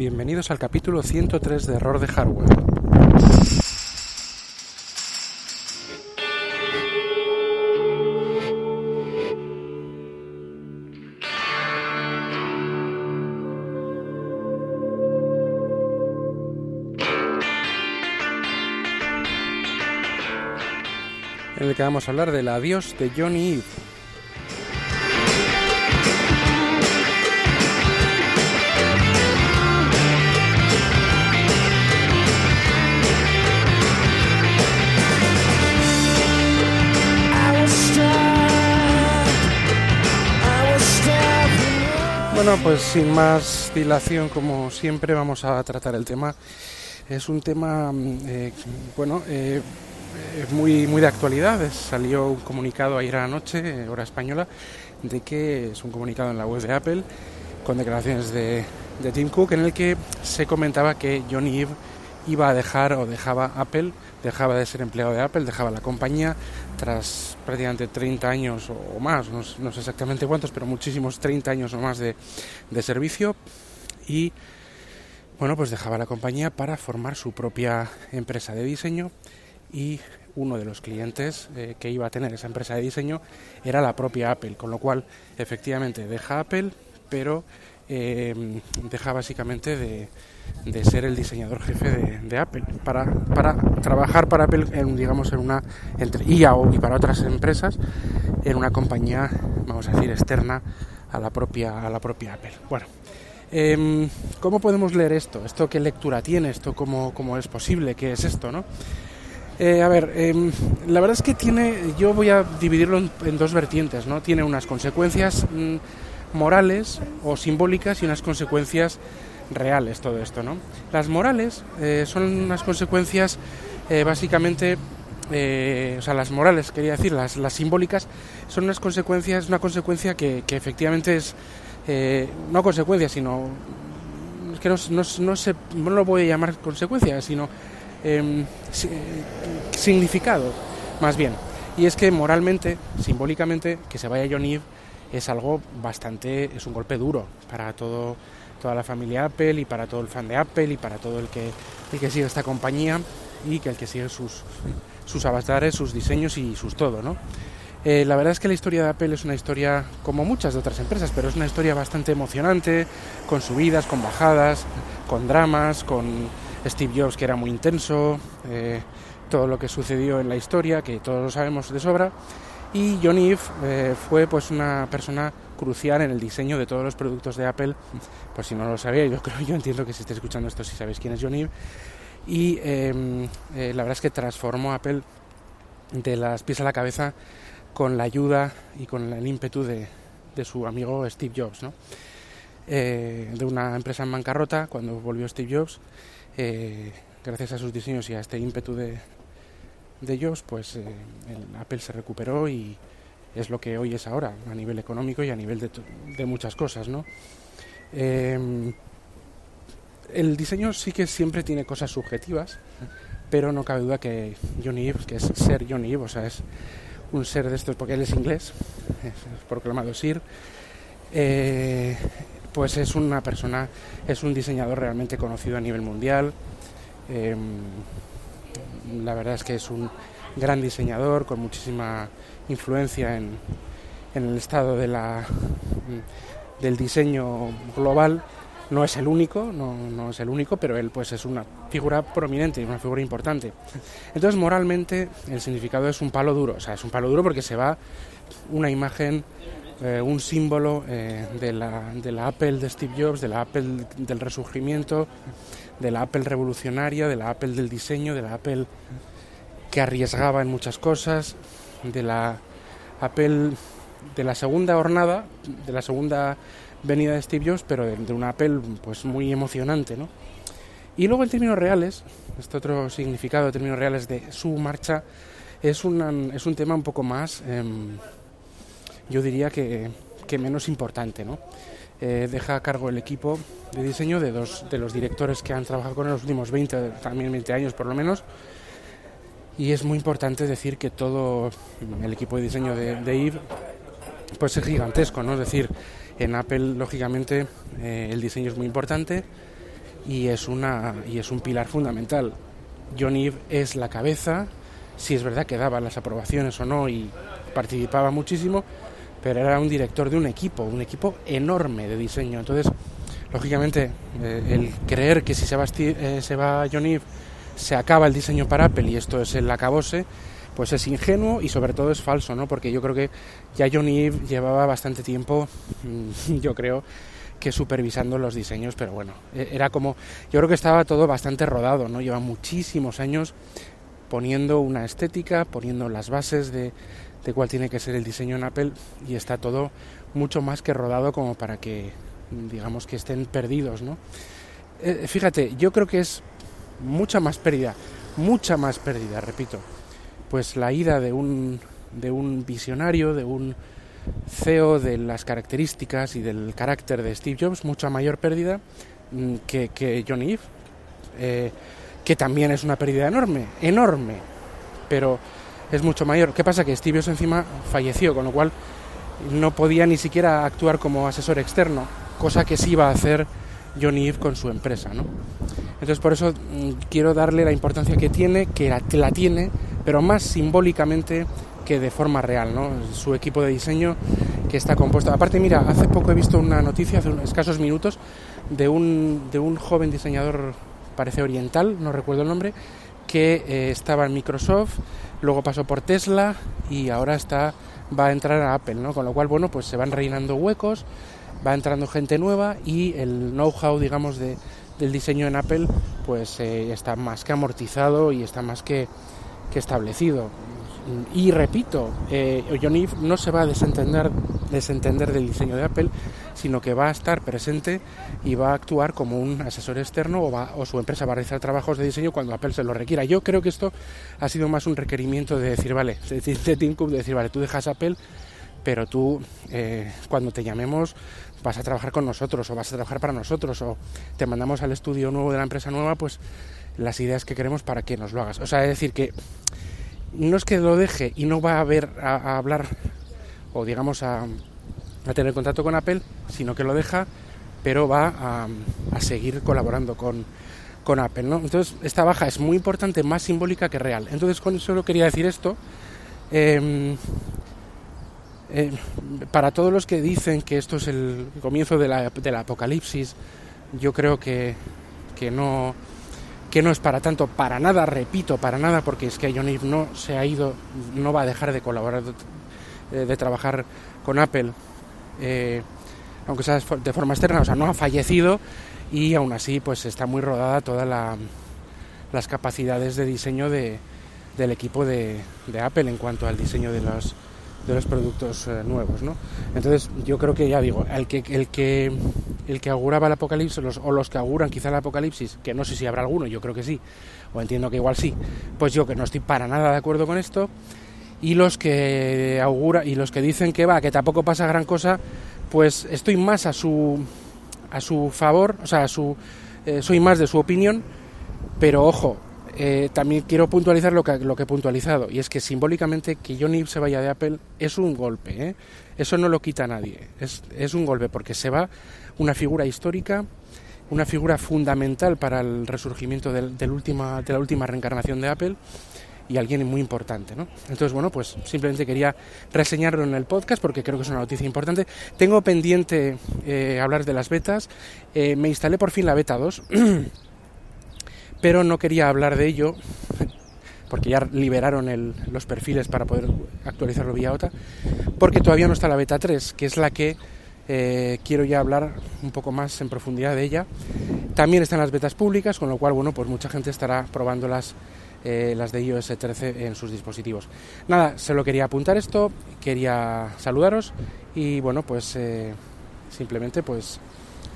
Bienvenidos al capítulo 103 de Error de Hardware. En el que vamos a hablar del adiós de Johnny Ive. Bueno, pues sin más dilación, como siempre, vamos a tratar el tema. Es un tema, mm, eh, bueno, eh, muy, muy de actualidad. Salió un comunicado ayer a la noche, hora española, de que es un comunicado en la web de Apple con declaraciones de, de Tim Cook en el que se comentaba que Johnny Ive iba a dejar o dejaba Apple, dejaba de ser empleado de Apple, dejaba la compañía tras prácticamente 30 años o más, no, sé exactamente cuántos, pero muchísimos 30 años o más de, servicio. Y bueno, pues dejaba la compañía para formar su propia empresa de diseño y uno de los clientes eh, que iba a tener esa empresa de diseño era la propia Apple, con lo cual efectivamente deja Apple, pero eh, deja básicamente de, de ser el diseñador jefe de, Apple para, para, trabajar para Apple en, digamos en una entre y para otras empresas en una compañía vamos a decir externa a la propia a la propia Apple bueno em, ¿Cómo podemos leer esto? ¿Esto qué lectura tiene? ¿Esto cómo, cómo es posible? ¿Qué es esto? ¿no? Eh, a ver, em, la verdad es que tiene, yo voy a dividirlo en, dos vertientes, ¿no? Tiene unas consecuencias mm, morales o simbólicas y unas consecuencias reales todo esto, ¿no? Las morales eh, son unas consecuencias eh, básicamente, eh, o sea, las morales, quería decir, las, las simbólicas, son unas consecuencias, una consecuencia que, que efectivamente es, no consecuencia, sino, es que no, no, no, se, no lo voy a llamar consecuencia, sino em, significado, más bien. Y es que moralmente, simbólicamente, que se vaya John Eve es algo bastante, es un golpe duro para todo toda la familia Apple y para todo el fan de Apple y para todo el que, el que sigue esta compañía y que el que sigue sus, sus avatares, sus diseños y sus todo, ¿no? Eh, la verdad es que la historia de Apple es una historia como muchas de otras empresas, pero es una historia bastante emocionante, con subidas, con bajadas, con dramas, con Steve Jobs que era muy intenso, eh, todo lo que sucedió en la historia, que todos lo sabemos de sobra, y John Ive eh, fue pues una persona crucial en el diseño de todos los productos de Apple. Por si no lo sabía, yo creo, yo entiendo que si estáis escuchando esto, si sabéis quién es John Ive. Y em, eh, la verdad es que transformó Apple de las pies a la cabeza con la ayuda y con el ímpetu de, su amigo Steve Jobs, ¿no? Eh, de una empresa en bancarrota, cuando volvió Steve Jobs, gracias a sus diseños y a este ímpetu de, de ellos, pues eh, Apple se recuperó y es lo que hoy es ahora, a nivel económico y a nivel de, muchas cosas, ¿no? Em, el diseño sí que siempre tiene cosas subjetivas, pero no cabe duda que Johnny Ive, que es ser Johnny Ive, o sea, es un ser de estos, porque él es inglés, es proclamado Sir, eh, pues es una persona, es un diseñador realmente conocido a nivel mundial. Em, la verdad es que es un gran diseñador con muchísima influencia en, el estado de la, del diseño global. No es el único, no, no, es el único, pero él pues es una figura prominente una figura importante. Entonces moralmente el significado es un palo duro, o sea, es un palo duro porque se va una imagen, eh, un símbolo eh, de, la, de la Apple de Steve Jobs, de la Apple del resurgimiento, de la Apple revolucionaria, de la Apple del diseño, de la Apple que arriesgaba en muchas cosas, de la Apple de la segunda jornada, de la segunda venida de Steve Jobs, pero de, una Apple pues muy emocionante, ¿no? Y luego en términos reales, este otro significado de términos reales de su marcha es, un es un tema un poco más, em, yo diría que, que menos importante, ¿no? Eh, deja a cargo el equipo de diseño de dos de los directores que han trabajado con él los últimos 20, también 20 años por lo menos. Y es muy importante decir que todo el equipo de diseño de, de pues es gigantesco, ¿no? Es decir, en Apple, lógicamente, eh, el diseño es muy importante y es, una, y es un pilar fundamental. John Eve es la cabeza, si es verdad que daba las aprobaciones o no y participaba muchísimo, pero era un director de un equipo, un equipo enorme de diseño. Entonces, lógicamente, eh, el creer que si se va, eh, se va John Eve se acaba el diseño para Apple y esto es el acabose, pues es ingenuo y sobre todo es falso, ¿no? Porque yo creo que ya John llevaba bastante tiempo, mm, yo creo, que supervisando los diseños, pero bueno, e-, era como, yo creo que estaba todo bastante rodado, ¿no? Lleva muchísimos años poniendo una estética, poniendo las bases de, de cuál tiene que ser el diseño en Apple y está todo mucho más que rodado como para que, digamos, que estén perdidos, ¿no? Eh, fíjate, yo creo que es mucha más pérdida, mucha más pérdida, repito, pues la ida de un, de un visionario, de un CEO de las características y del carácter de Steve Jobs, mucha mayor pérdida mm, que, que Johnny Ive, eh, que también es una pérdida enorme, enorme, pero es mucho mayor. ¿Qué pasa? Que Jobs encima falleció, con lo cual no podía ni siquiera actuar como asesor externo, cosa que sí iba a hacer Johnny Ive con su empresa, ¿no? Entonces por eso mm, quiero darle la importancia que tiene, que la, que la tiene, pero más simbólicamente que de forma real, ¿no? Su equipo de diseño que está compuesto. Aparte, mira, hace poco he visto una noticia, hace unos escasos minutos, de un, de un joven diseñador, parece oriental, no recuerdo el nombre, que eh, estaba en Microsoft, luego pasó por Tesla y ahora está va a entrar a Apple, ¿no? Con lo cual, bueno, pues se van rellenando huecos, va entrando gente nueva y el know-how, digamos, de, del diseño en Apple, pues eh, está más que amortizado y está más que, que establecido. Y repito, eh, John Ive no se va a desentender, desentender del diseño de Apple, sino que va a estar presente y va a actuar como un asesor externo o, va, o su empresa va a realizar trabajos de diseño cuando Apple se lo requiera. Yo creo que esto ha sido más un requerimiento de decir, vale, de, de Tim Cook, de decir, vale, tú dejas Apple, pero tú eh, cuando te llamemos vas a trabajar con nosotros o vas a trabajar para nosotros o te mandamos al estudio nuevo de la empresa nueva, pues las ideas que queremos para que nos lo hagas. O sea, es decir, que no es que lo deje y no va a ver a, hablar o digamos a, tener contacto con Apple, sino que lo deja, pero va a, seguir colaborando con, con Apple. ¿no? Entonces, esta baja es muy importante, más simbólica que real. Entonces, con eso quería decir esto. Eh, para todos los que dicen que esto es el comienzo de la, del apocalipsis, yo creo que, que no que no es para tanto, para nada, repito, para nada, porque es que John Ive no se ha ido, no va a dejar de colaborar, de, de trabajar con Apple, eh, aunque sea de forma externa, o sea, no ha fallecido y aún así pues está muy rodada todas la, las capacidades de diseño de, del equipo de, de Apple en cuanto al diseño de los de los productos eh, nuevos, ¿no? Entonces yo creo que ya digo, el que el que el que auguraba el apocalipsis o los que auguran quizá el apocalipsis, que no sé si habrá alguno, yo creo que sí, o entiendo que igual sí, pues yo que no estoy para nada de acuerdo con esto y los que augura y los que dicen que va, que tampoco pasa gran cosa, pues estoy más a su a su favor, o sea, a su eh, soy más de su opinión, pero ojo, eh, también quiero puntualizar lo que, lo que he puntualizado, y es que simbólicamente que Johnny se vaya de Apple es un golpe, ¿eh? eso no lo quita nadie, es, es un golpe porque se va una figura histórica, una figura fundamental para el resurgimiento del, del última, de la última reencarnación de Apple y alguien muy importante, ¿no? Entonces, bueno, pues simplemente quería reseñarlo en el podcast porque creo que es una noticia importante. Tengo pendiente eh, hablar de las betas. Eh, me instalé por fin la beta 2. pero no quería hablar de ello porque ya liberaron los perfiles para poder actualizarlo vía OTA, porque todavía no está la beta 3, que es la que eh, quiero ya hablar un poco más en profundidad de ella. También están las betas públicas, con lo cual, bueno, pues mucha gente estará probando las, eh, las de iOS 13 en sus dispositivos. Nada, solo quería apuntar esto, quería saludaros y, bueno, pues eh, simplemente, pues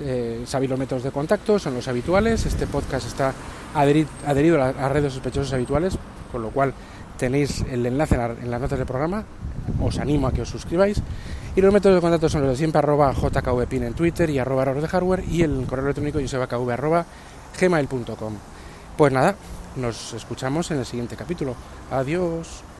eh, sabéis los métodos de contacto, son los habituales. Este podcast está adherido a redes sospechosos habituales, con lo cual tenéis el enlace en, las notas del programa. Os animo a que os suscribáis. Y los métodos de contacto son los de siempre, arroba jkvpin en Twitter y arroba de hardware y el correo electrónico josebakv arroba gmail.com. Pues nada, nos escuchamos en el siguiente capítulo. Adiós.